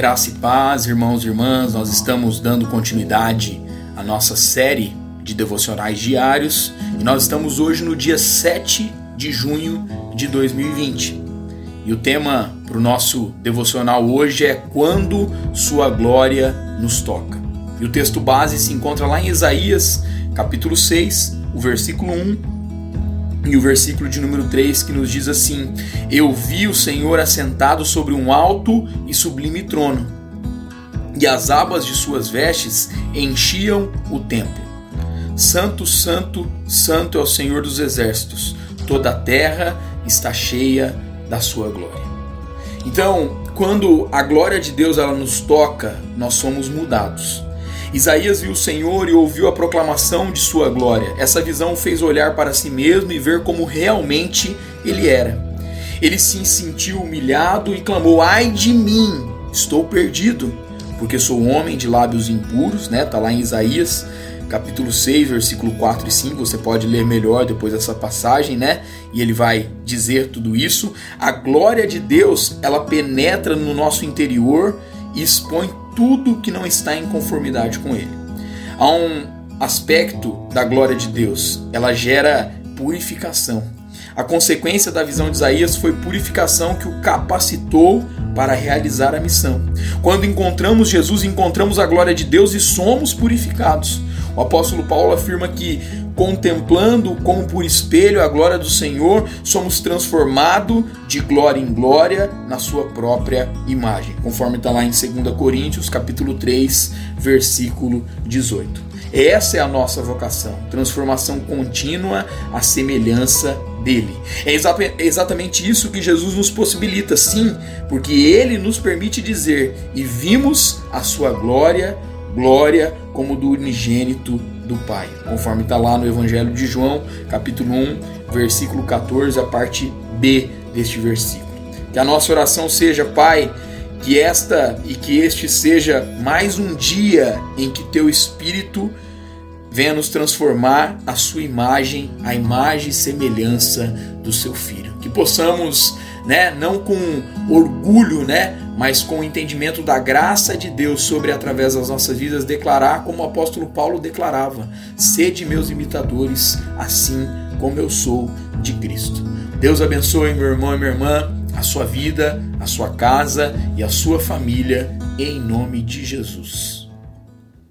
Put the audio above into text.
Graça e paz, irmãos e irmãs, nós estamos dando continuidade à nossa série de devocionais diários e nós estamos hoje no dia 7 de junho de 2020. E o tema para o nosso devocional hoje é Quando Sua Glória nos Toca. E o texto base se encontra lá em Isaías, capítulo 6, o versículo 1 e o versículo de número 3 que nos diz assim: Eu vi o Senhor assentado sobre um alto e sublime trono, e as abas de suas vestes enchiam o templo. Santo, santo, santo é o Senhor dos exércitos, toda a terra está cheia da sua glória. Então, quando a glória de Deus ela nos toca, nós somos mudados. Isaías viu o Senhor e ouviu a proclamação de sua glória. Essa visão o fez olhar para si mesmo e ver como realmente ele era. Ele se sentiu humilhado e clamou: Ai de mim, estou perdido, porque sou homem de lábios impuros, né? Tá lá em Isaías, capítulo 6, versículo 4 e 5. Você pode ler melhor depois dessa passagem, né? E ele vai dizer tudo isso. A glória de Deus, ela penetra no nosso interior e expõe tudo que não está em conformidade com ele. Há um aspecto da glória de Deus, ela gera purificação. A consequência da visão de Isaías foi purificação que o capacitou para realizar a missão. Quando encontramos Jesus, encontramos a glória de Deus e somos purificados. O apóstolo Paulo afirma que, contemplando como por espelho a glória do Senhor, somos transformados de glória em glória na sua própria imagem, conforme está lá em 2 Coríntios, capítulo 3, versículo 18. Essa é a nossa vocação, transformação contínua à semelhança dele. É exatamente isso que Jesus nos possibilita, sim, porque ele nos permite dizer: "E vimos a sua glória, glória como do unigênito do Pai", conforme está lá no Evangelho de João, capítulo 1, versículo 14, a parte B deste versículo. Que a nossa oração seja, Pai, que esta e que este seja mais um dia em que teu Espírito venha nos transformar a sua imagem, a imagem e semelhança do seu filho. Que possamos, né, não com orgulho, né, mas com o entendimento da graça de Deus sobre através das nossas vidas declarar como o apóstolo Paulo declarava: "Sede meus imitadores, assim como eu sou de Cristo". Deus abençoe meu irmão e minha irmã a sua vida, a sua casa e a sua família, em nome de Jesus.